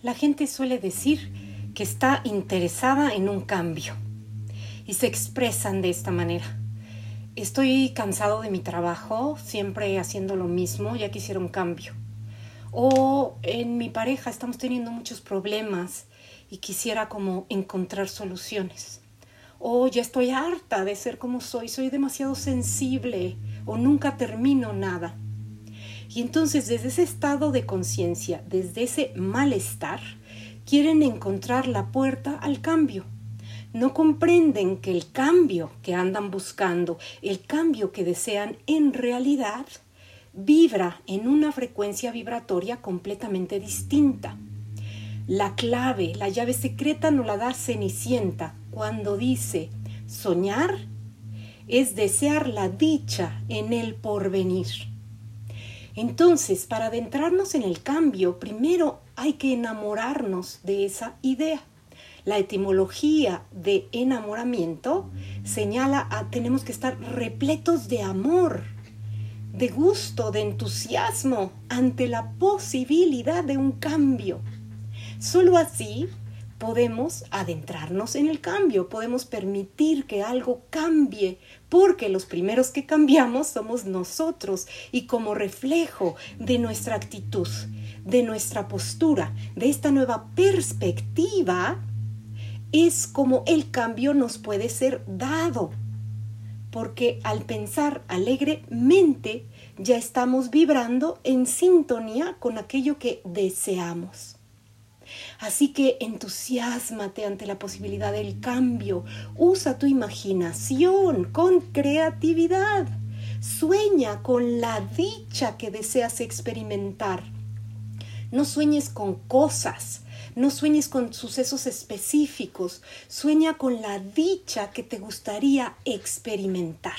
La gente suele decir que está interesada en un cambio y se expresan de esta manera. Estoy cansado de mi trabajo, siempre haciendo lo mismo, ya quisiera un cambio. O en mi pareja estamos teniendo muchos problemas y quisiera como encontrar soluciones. O ya estoy harta de ser como soy, soy demasiado sensible o nunca termino nada. Y entonces desde ese estado de conciencia, desde ese malestar, quieren encontrar la puerta al cambio. No comprenden que el cambio que andan buscando, el cambio que desean en realidad, vibra en una frecuencia vibratoria completamente distinta. La clave, la llave secreta no la da Cenicienta cuando dice soñar es desear la dicha en el porvenir. Entonces, para adentrarnos en el cambio, primero hay que enamorarnos de esa idea. La etimología de enamoramiento señala a tenemos que estar repletos de amor, de gusto, de entusiasmo ante la posibilidad de un cambio. Solo así podemos adentrarnos en el cambio, podemos permitir que algo cambie, porque los primeros que cambiamos somos nosotros y como reflejo de nuestra actitud, de nuestra postura, de esta nueva perspectiva, es como el cambio nos puede ser dado, porque al pensar alegremente ya estamos vibrando en sintonía con aquello que deseamos. Así que entusiasmate ante la posibilidad del cambio. Usa tu imaginación con creatividad. Sueña con la dicha que deseas experimentar. No sueñes con cosas, no sueñes con sucesos específicos, sueña con la dicha que te gustaría experimentar.